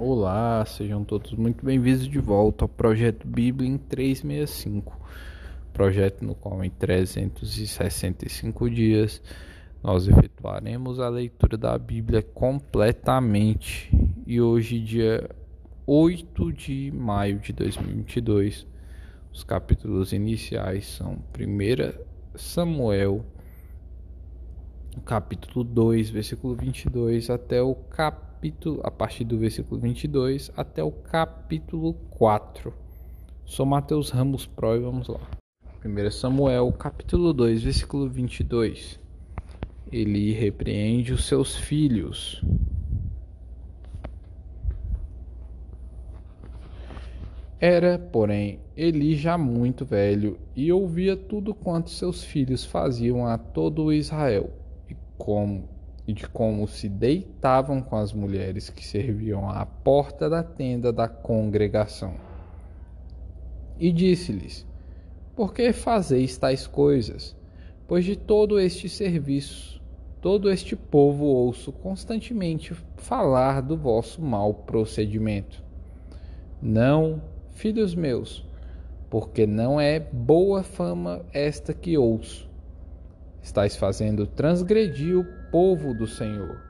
Olá, sejam todos muito bem-vindos de volta ao projeto Bíblia em 365, projeto no qual em 365 dias nós efetuaremos a leitura da Bíblia completamente. E hoje, dia 8 de maio de 2022, os capítulos iniciais são 1 Samuel, capítulo 2, versículo 22 até o capítulo capítulo, a partir do versículo 22 até o capítulo 4. Sou Mateus Ramos Pro e vamos lá. 1 Samuel, capítulo 2, versículo 22. Ele repreende os seus filhos. Era, porém, Eli já muito velho e ouvia tudo quanto seus filhos faziam a todo Israel, e como e de como se deitavam com as mulheres que serviam à porta da tenda da congregação. E disse-lhes: Por que fazeis tais coisas? Pois de todo este serviço, todo este povo ouço constantemente falar do vosso mau procedimento. Não, filhos meus, porque não é boa fama esta que ouço. Estais fazendo transgredir o povo do Senhor.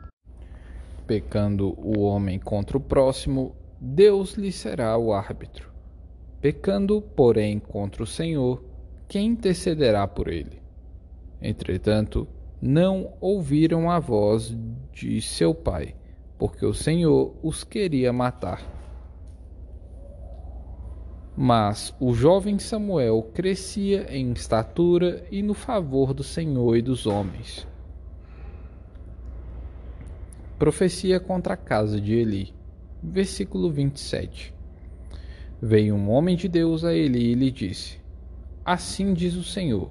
Pecando o homem contra o próximo, Deus lhe será o árbitro. Pecando, porém, contra o Senhor, quem intercederá por ele? Entretanto, não ouviram a voz de seu pai, porque o Senhor os queria matar. Mas o jovem Samuel crescia em estatura e no favor do Senhor e dos homens. Profecia contra a casa de Eli. Versículo 27. Veio um homem de Deus a Eli e lhe disse: Assim diz o Senhor: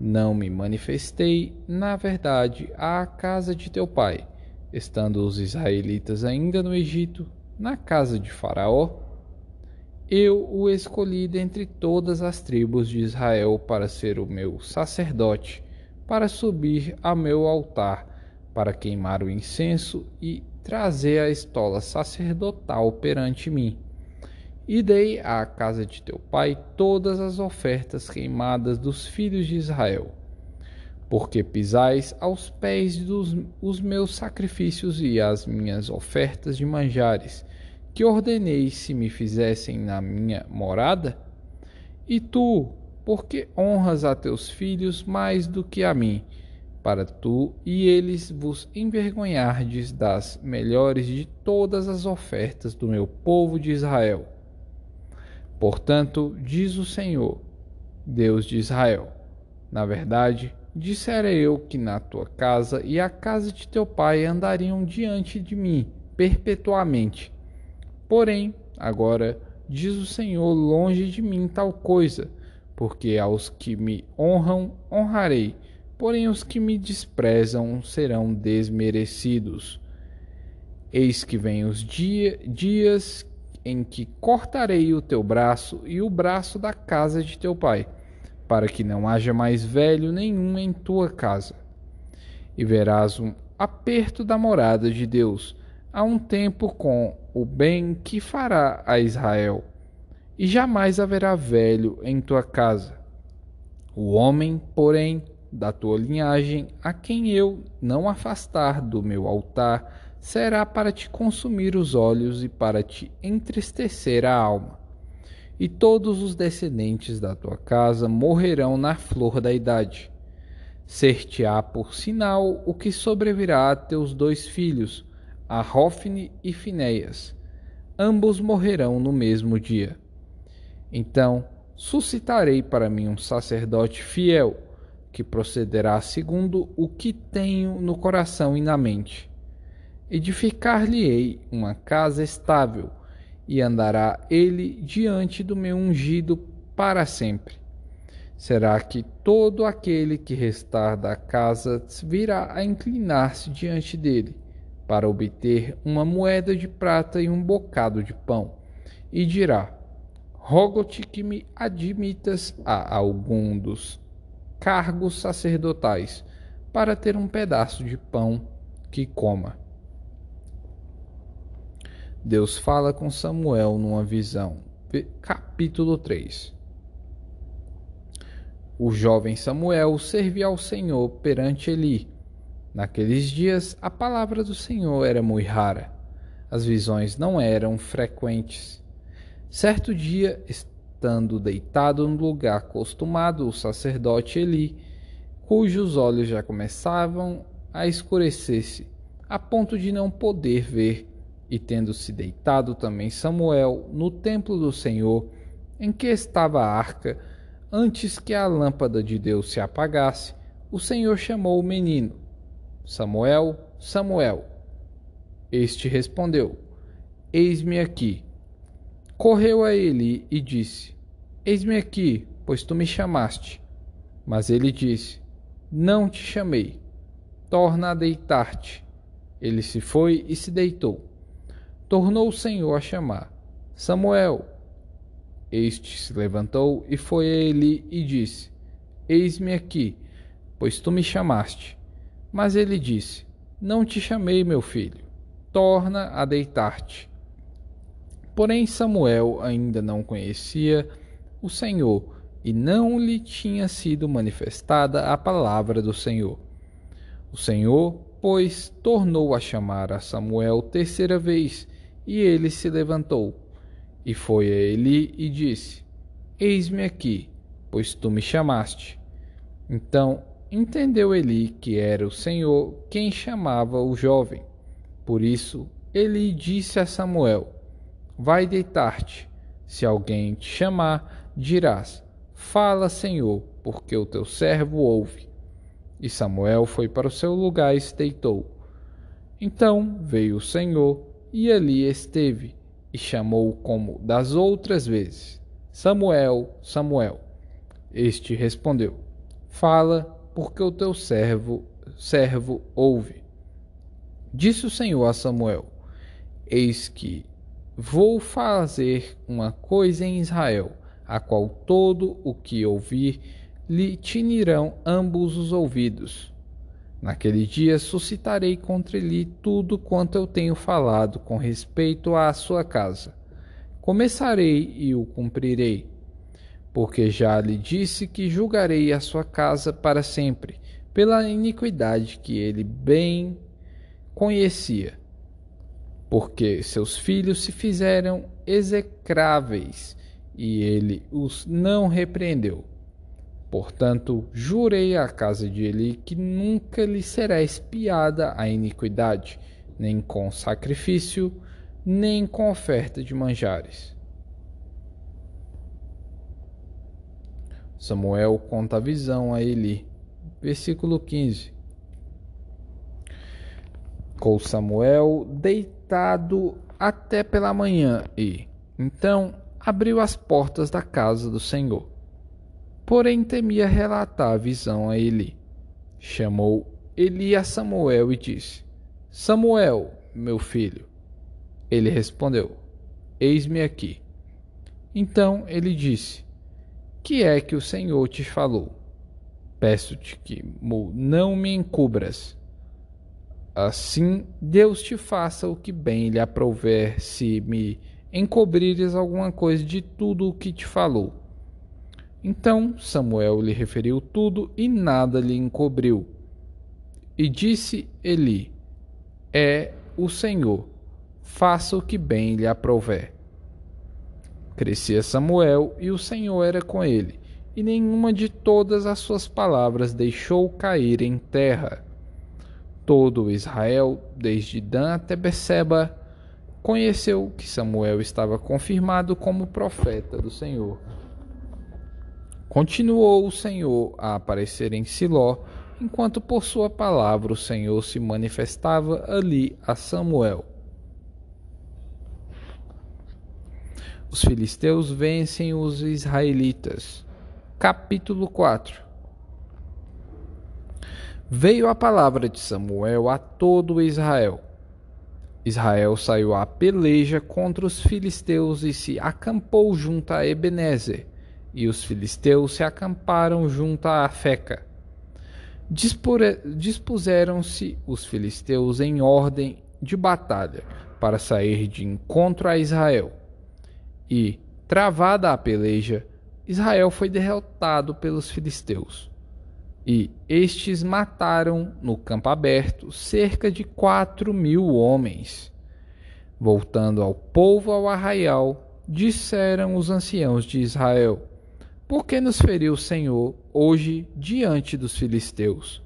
Não me manifestei, na verdade, à casa de teu pai, estando os israelitas ainda no Egito, na casa de Faraó. Eu o escolhi dentre todas as tribos de Israel para ser o meu sacerdote, para subir a meu altar para queimar o incenso e trazer a estola sacerdotal perante mim. E dei à casa de teu pai todas as ofertas queimadas dos filhos de Israel. Porque pisais aos pés dos os meus sacrifícios e as minhas ofertas de manjares, que ordenei se me fizessem na minha morada? E tu, porque honras a teus filhos mais do que a mim, para tu e eles vos envergonhardes das melhores de todas as ofertas do meu povo de Israel. Portanto, diz o Senhor, Deus de Israel: Na verdade, dissera eu que na tua casa e a casa de teu pai andariam diante de mim perpetuamente. Porém, agora diz o Senhor, longe de mim tal coisa, porque aos que me honram honrarei porém os que me desprezam serão desmerecidos. Eis que vem os dia, dias em que cortarei o teu braço e o braço da casa de teu pai, para que não haja mais velho nenhum em tua casa. E verás um aperto da morada de Deus, a um tempo com o bem que fará a Israel, e jamais haverá velho em tua casa. O homem, porém, da tua linhagem, a quem eu não afastar do meu altar, será para te consumir os olhos e para te entristecer a alma. E todos os descendentes da tua casa morrerão na flor da idade. Ser-te-á por sinal o que sobrevirá a teus dois filhos, a Rófine e Finéias. Ambos morrerão no mesmo dia. Então suscitarei para mim um sacerdote fiel, que procederá segundo o que tenho no coração e na mente. Edificar-lhe-ei uma casa estável, e andará ele diante do meu ungido para sempre. Será que todo aquele que restar da casa virá a inclinar-se diante dele, para obter uma moeda de prata e um bocado de pão, e dirá: Rogo-te que me admitas a algum dos cargos sacerdotais para ter um pedaço de pão que coma. Deus fala com Samuel numa visão. Capítulo 3 O jovem Samuel servia ao Senhor perante Eli. Naqueles dias, a palavra do Senhor era muito rara. As visões não eram frequentes. Certo dia, estando deitado no lugar acostumado, o sacerdote Eli, cujos olhos já começavam a escurecer-se, a ponto de não poder ver, e tendo-se deitado também Samuel no templo do Senhor, em que estava a arca, antes que a lâmpada de Deus se apagasse, o Senhor chamou o menino: Samuel, Samuel. Este respondeu: Eis-me aqui. Correu a ele e disse: Eis-me aqui, pois tu me chamaste. Mas ele disse: Não te chamei. Torna a deitar-te. Ele se foi e se deitou. Tornou o Senhor a chamar: Samuel. Este se levantou e foi a ele e disse: Eis-me aqui, pois tu me chamaste. Mas ele disse: Não te chamei, meu filho. Torna a deitar-te. Porém, Samuel ainda não conhecia o Senhor e não lhe tinha sido manifestada a palavra do Senhor. O Senhor pois tornou a chamar a Samuel terceira vez, e ele se levantou, e foi a Eli e disse: Eis-me aqui, pois tu me chamaste. Então entendeu Eli que era o Senhor quem chamava o jovem. Por isso Eli disse a Samuel: Vai deitar-te. Se alguém te chamar, dirás: Fala, Senhor, porque o teu servo ouve. E Samuel foi para o seu lugar e se deitou. Então veio o Senhor e ali esteve, e chamou como das outras vezes: Samuel, Samuel. Este respondeu: Fala, porque o teu servo, servo ouve. Disse o Senhor a Samuel: Eis que vou fazer uma coisa em Israel, a qual todo o que ouvir lhe tinirão ambos os ouvidos. Naquele dia suscitarei contra ele tudo quanto eu tenho falado com respeito à sua casa. Começarei e o cumprirei, porque já lhe disse que julgarei a sua casa para sempre, pela iniquidade que ele bem conhecia. Porque seus filhos se fizeram execráveis, e ele os não repreendeu. Portanto, jurei à casa de Eli que nunca lhe será espiada a iniquidade, nem com sacrifício, nem com oferta de manjares. Samuel conta a visão a Eli. Versículo 15. Com Samuel deitado até pela manhã e, então, abriu as portas da casa do Senhor porém temia relatar a visão a Eli. Chamou Eli a Samuel e disse: Samuel, meu filho. Ele respondeu: Eis-me aqui. Então ele disse: Que é que o Senhor te falou? Peço-te que não me encubras. Assim Deus te faça o que bem lhe aprouver se me encobrires alguma coisa de tudo o que te falou. Então Samuel lhe referiu tudo e nada lhe encobriu. E disse Eli: É o Senhor, faça o que bem lhe aprouver. Crescia Samuel e o Senhor era com ele, e nenhuma de todas as suas palavras deixou cair em terra. Todo Israel, desde Dan até Beceba, conheceu que Samuel estava confirmado como profeta do Senhor. Continuou o Senhor a aparecer em Siló, enquanto por sua palavra o Senhor se manifestava ali a Samuel. Os filisteus vencem os israelitas. Capítulo 4 Veio a palavra de Samuel a todo Israel. Israel saiu à peleja contra os filisteus e se acampou junto a Ebenezer e os filisteus se acamparam junto à Feca. Dispuseram-se os filisteus em ordem de batalha, para sair de encontro a Israel. E, travada a peleja, Israel foi derrotado pelos filisteus. E estes mataram no campo aberto cerca de quatro mil homens. Voltando ao povo ao arraial, disseram os anciãos de Israel: Por que nos feriu o Senhor hoje diante dos filisteus?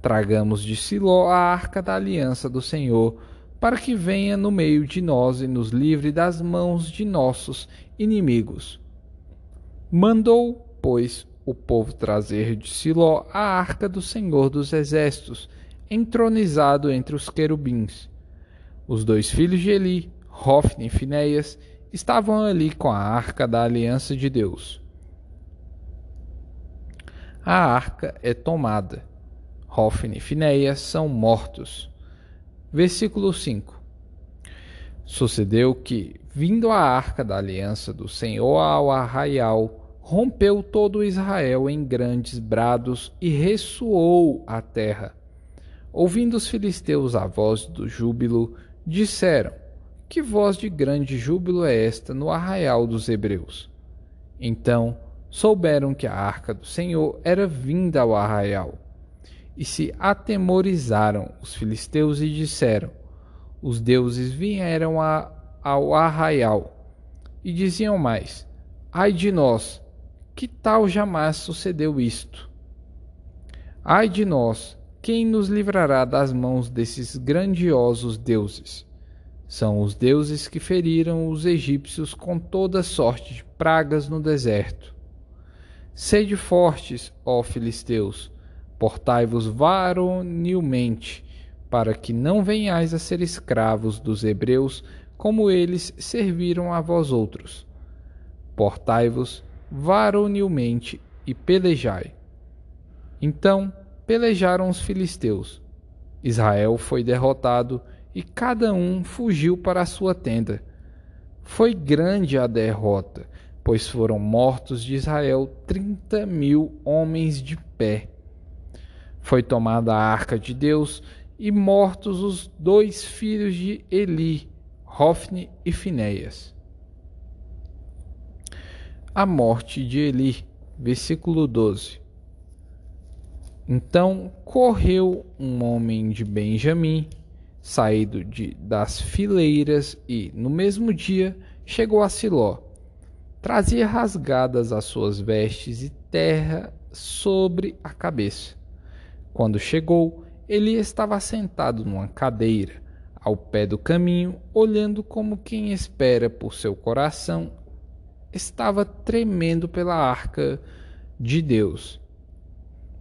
Tragamos de Siló a arca da aliança do Senhor, para que venha no meio de nós e nos livre das mãos de nossos inimigos. Mandou, pois, o povo trazer de Siló a arca do Senhor dos Exércitos, entronizado entre os querubins. Os dois filhos de Eli, Hofni e Finéias, estavam ali com a arca da aliança de Deus. A arca é tomada. Hofni e Finéias são mortos. Versículo 5 Sucedeu que, vindo a arca da aliança do Senhor ao arraial, rompeu todo Israel em grandes brados e ressoou a terra. Ouvindo os filisteus a voz do júbilo, disseram: Que voz de grande júbilo é esta no arraial dos hebreus? Então souberam que a arca do Senhor era vinda ao arraial. E se atemorizaram os filisteus e disseram: Os deuses vieram a, ao arraial. E diziam mais: Ai de nós! Que tal jamais sucedeu isto? Ai de nós, quem nos livrará das mãos desses grandiosos deuses? São os deuses que feriram os egípcios com toda sorte de pragas no deserto. Sede fortes, ó filisteus, portai-vos varonilmente, para que não venhais a ser escravos dos hebreus, como eles serviram a vós outros. Portai-vos varonilmente e pelejai. Então pelejaram os filisteus. Israel foi derrotado e cada um fugiu para a sua tenda. Foi grande a derrota, pois foram mortos de Israel trinta mil homens de pé. Foi tomada a arca de Deus e mortos os dois filhos de Eli, Hofni e Finéias a morte de Eli. Versículo 12. Então correu um homem de Benjamim, saído de, das fileiras, e, no mesmo dia, chegou a Siló. Trazia rasgadas as suas vestes e terra sobre a cabeça. Quando chegou, ele estava sentado numa cadeira, ao pé do caminho, olhando como quem espera por seu coração estava tremendo pela arca de Deus.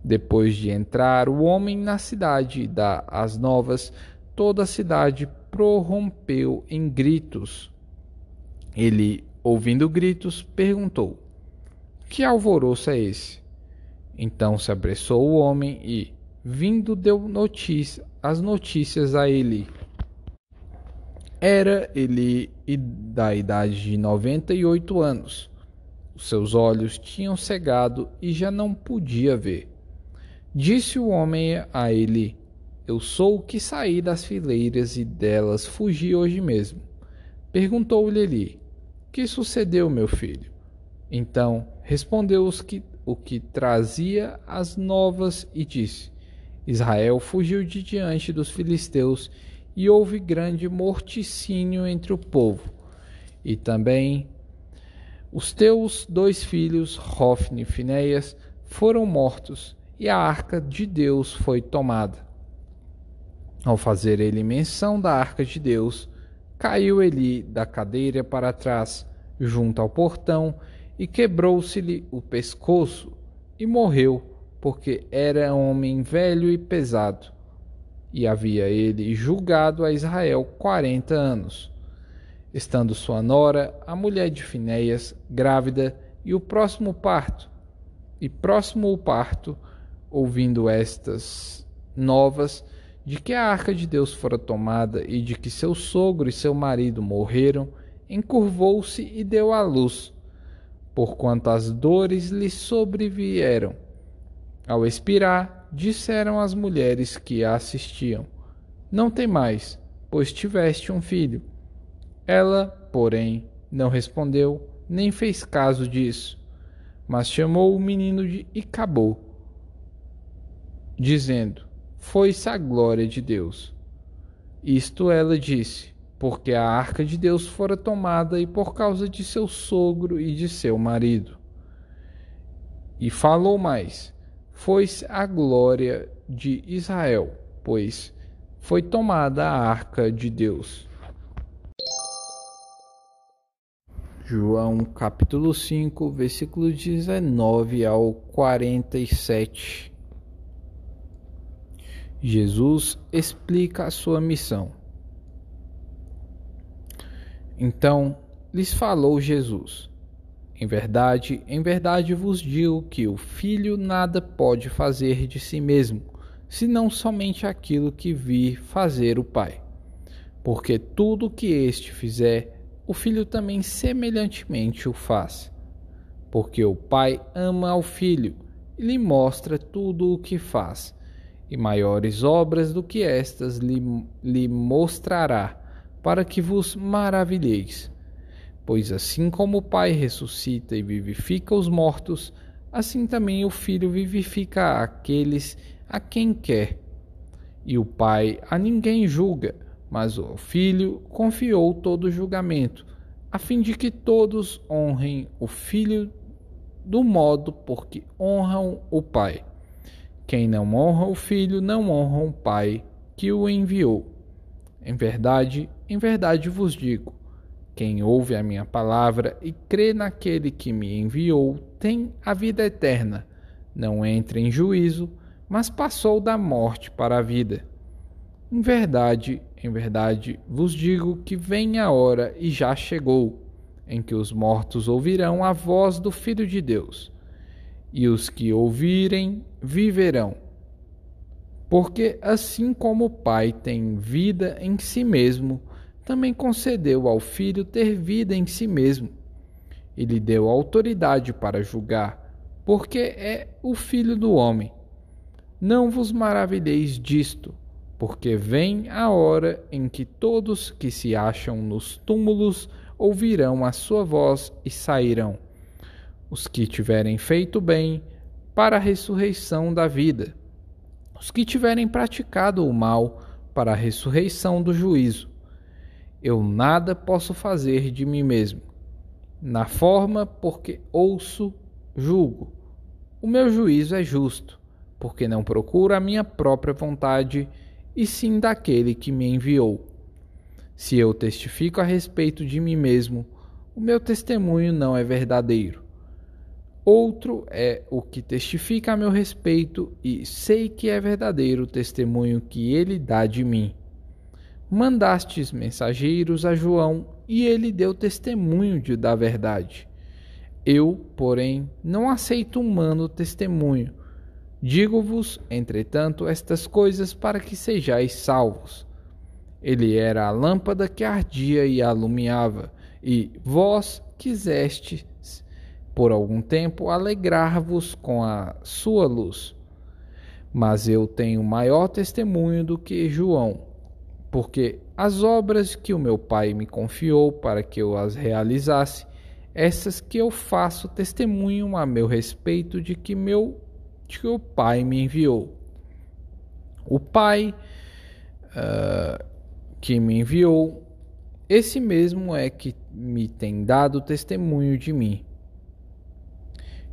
Depois de entrar o homem na cidade e dar as novas, toda a cidade prorrompeu em gritos. Ele, ouvindo gritos, perguntou: Que alvoroço é esse? Então se apressou o homem e, vindo, deu notícia, as notícias a ele. Era ele da idade de noventa e oito anos. Os seus olhos tinham cegado e já não podia ver. Disse o homem a ele: Eu sou o que saí das fileiras e delas fugi hoje mesmo. Perguntou-lhe ele: Que sucedeu, meu filho? Então respondeu os que, o que trazia as novas e disse: Israel fugiu de diante dos filisteus e houve grande morticínio entre o povo. E também os teus dois filhos, Hofni e Finéias, foram mortos, e a arca de Deus foi tomada. Ao fazer ele menção da arca de Deus, caiu ele da cadeira para trás, junto ao portão, e quebrou-se-lhe o pescoço, e morreu, porque era homem velho e pesado e havia ele julgado a Israel quarenta anos. Estando sua nora, a mulher de Finéias, grávida, e o próximo parto, e próximo o parto, ouvindo estas novas, de que a arca de Deus fora tomada e de que seu sogro e seu marido morreram, encurvou-se e deu à luz, porquanto as dores lhe sobrevieram. Ao expirar, disseram as mulheres que a assistiam: Não tem mais, pois tiveste um filho. Ela, porém, não respondeu, nem fez caso disso, mas chamou o menino de Icabô, dizendo: Foi-se a glória de Deus. Isto ela disse, porque a arca de Deus fora tomada e por causa de seu sogro e de seu marido. E falou mais: Foi-se a glória de Israel, pois foi tomada a arca de Deus. João capítulo 5, versículo 19 ao 47. Jesus explica a sua missão. Então lhes falou Jesus: Em verdade, em verdade vos digo que o filho nada pode fazer de si mesmo, senão somente aquilo que vi fazer o Pai. Porque tudo o que este fizer, o filho também semelhantemente o faz. Porque o Pai ama ao filho e lhe mostra tudo o que faz e maiores obras do que estas lhe, lhe mostrará, para que vos maravilheis. Pois assim como o Pai ressuscita e vivifica os mortos, assim também o Filho vivifica aqueles a quem quer. E o Pai a ninguém julga, mas o Filho confiou todo o julgamento, a fim de que todos honrem o Filho do modo por que honram o Pai. Quem não honra o filho não honra o pai que o enviou. Em verdade, em verdade vos digo: quem ouve a minha palavra e crê naquele que me enviou tem a vida eterna. Não entra em juízo, mas passou da morte para a vida. Em verdade, em verdade vos digo que vem a hora e já chegou, em que os mortos ouvirão a voz do Filho de Deus e os que ouvirem viverão. Porque assim como o Pai tem vida em si mesmo, também concedeu ao Filho ter vida em si mesmo. E lhe deu autoridade para julgar, porque é o Filho do homem. Não vos maravilheis disto, porque vem a hora em que todos que se acham nos túmulos ouvirão a sua voz e sairão os que tiverem feito bem para a ressurreição da vida, os que tiverem praticado o mal para a ressurreição do juízo. Eu nada posso fazer de mim mesmo. Na forma porque ouço, julgo. O meu juízo é justo, porque não procuro a minha própria vontade, e sim daquele que me enviou. Se eu testifico a respeito de mim mesmo, o meu testemunho não é verdadeiro. Outro é o que testifica a meu respeito, e sei que é verdadeiro o testemunho que ele dá de mim. Mandastes mensageiros a João, e ele deu testemunho de, da verdade. Eu, porém, não aceito humano testemunho. Digo-vos, entretanto, estas coisas para que sejais salvos. Ele era a lâmpada que ardia e alumiava, e vós quisestes por algum tempo alegrar-vos com a sua luz. Mas eu tenho maior testemunho do que João, porque as obras que o meu Pai me confiou para que eu as realizasse, essas que eu faço testemunham a meu respeito de que meu de que o Pai me enviou. O Pai uh, que me enviou, esse mesmo é que me tem dado testemunho de mim.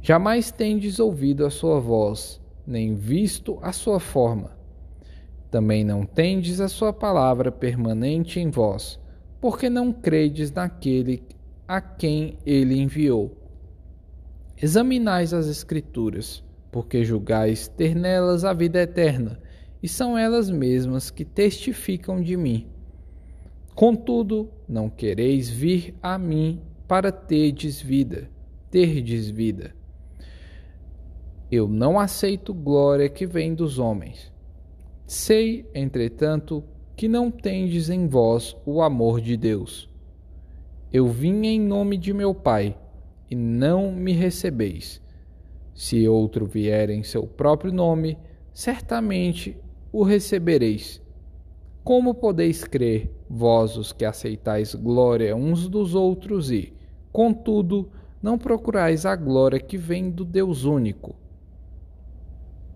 Jamais tendes ouvido a sua voz, nem visto a sua forma. Também não tendes a sua palavra permanente em vós, porque não credes naquele a quem ele enviou. Examinais as Escrituras, porque julgais ter nelas a vida eterna, e são elas mesmas que testificam de mim. Contudo, não quereis vir a mim para terdes vida, terdes vida. Eu não aceito glória que vem dos homens. Sei, entretanto, que não tendes em vós o amor de Deus. Eu vim em nome de meu Pai, e não me recebeis. Se outro vier em seu próprio nome, certamente o recebereis. Como podeis crer, vós os que aceitais glória uns dos outros e, contudo, não procurais a glória que vem do Deus único?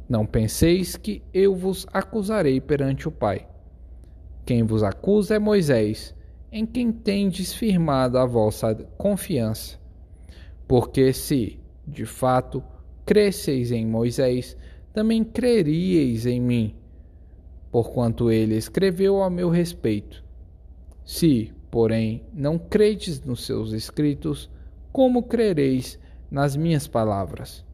Não penseis que eu vos acusarei perante o Pai. Quem vos acusa é Moisés, em quem tendes firmado a vossa confiança. Porque se, de fato, cresceis em Moisés, também creríeis em mim, porquanto ele escreveu a meu respeito. Se, porém, não credes nos seus escritos, como crereis nas minhas palavras?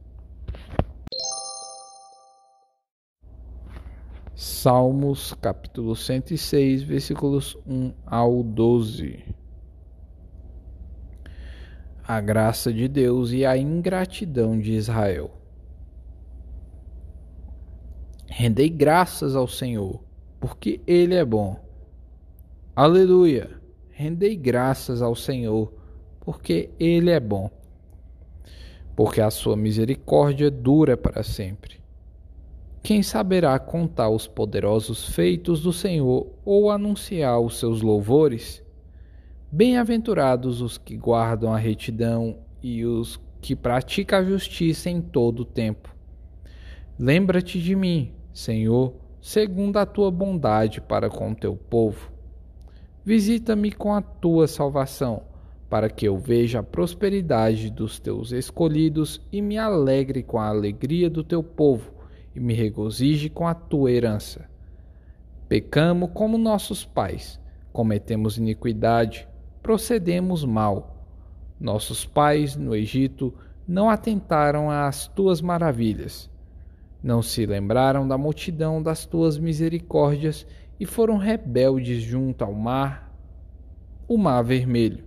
Salmos capítulo 106, versículos 1 ao 12. A graça de Deus e a ingratidão de Israel. Rendei graças ao Senhor, porque Ele é bom. Aleluia! Rendei graças ao Senhor, porque Ele é bom. Porque a sua misericórdia dura para sempre. Quem saberá contar os poderosos feitos do Senhor ou anunciar os seus louvores? Bem-aventurados os que guardam a retidão e os que praticam a justiça em todo o tempo. Lembra-te de mim, Senhor, segundo a tua bondade para com o teu povo. Visita-me com a tua salvação, para que eu veja a prosperidade dos teus escolhidos e me alegre com a alegria do teu povo e me regozije com a tua herança. Pecamos como nossos pais, cometemos iniquidade, procedemos mal. Nossos pais no Egito não atentaram às tuas maravilhas, não se lembraram da multidão das tuas misericórdias e foram rebeldes junto ao mar, o mar vermelho.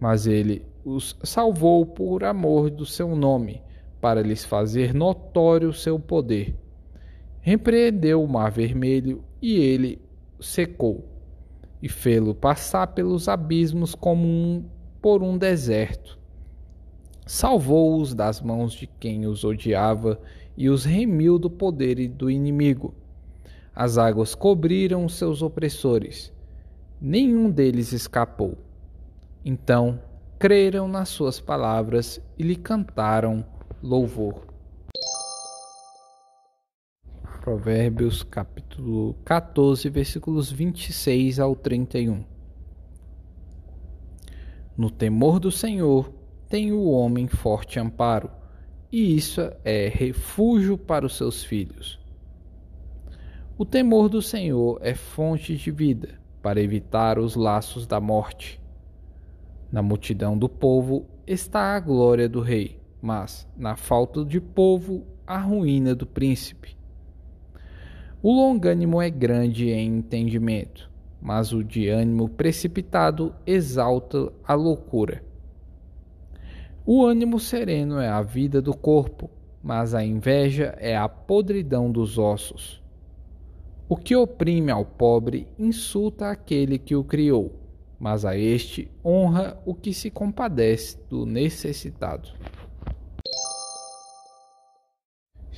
Mas ele os salvou por amor do seu nome para lhes fazer notório seu poder. Repreendeu o mar vermelho e ele secou, e fê-lo passar pelos abismos como um, por um deserto. Salvou-os das mãos de quem os odiava e os remiu do poder do inimigo. As águas cobriram seus opressores. Nenhum deles escapou. Então creram nas suas palavras e lhe cantaram louvor. Provérbios capítulo 14, versículos 26 ao 31. No temor do Senhor tem o homem forte amparo, e isso é refúgio para os seus filhos. O temor do Senhor é fonte de vida, para evitar os laços da morte. Na multidão do povo está a glória do rei mas, na falta de povo, a ruína do príncipe. O longânimo é grande em entendimento, mas o de ânimo precipitado exalta a loucura. O ânimo sereno é a vida do corpo, mas a inveja é a podridão dos ossos. O que oprime ao pobre insulta aquele que o criou, mas a este honra o que se compadece do necessitado.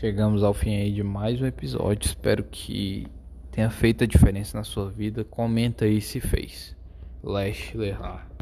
Chegamos ao fim aí de mais um episódio. Espero que tenha feito a diferença na sua vida. Comenta aí se fez. Lash Lerrar.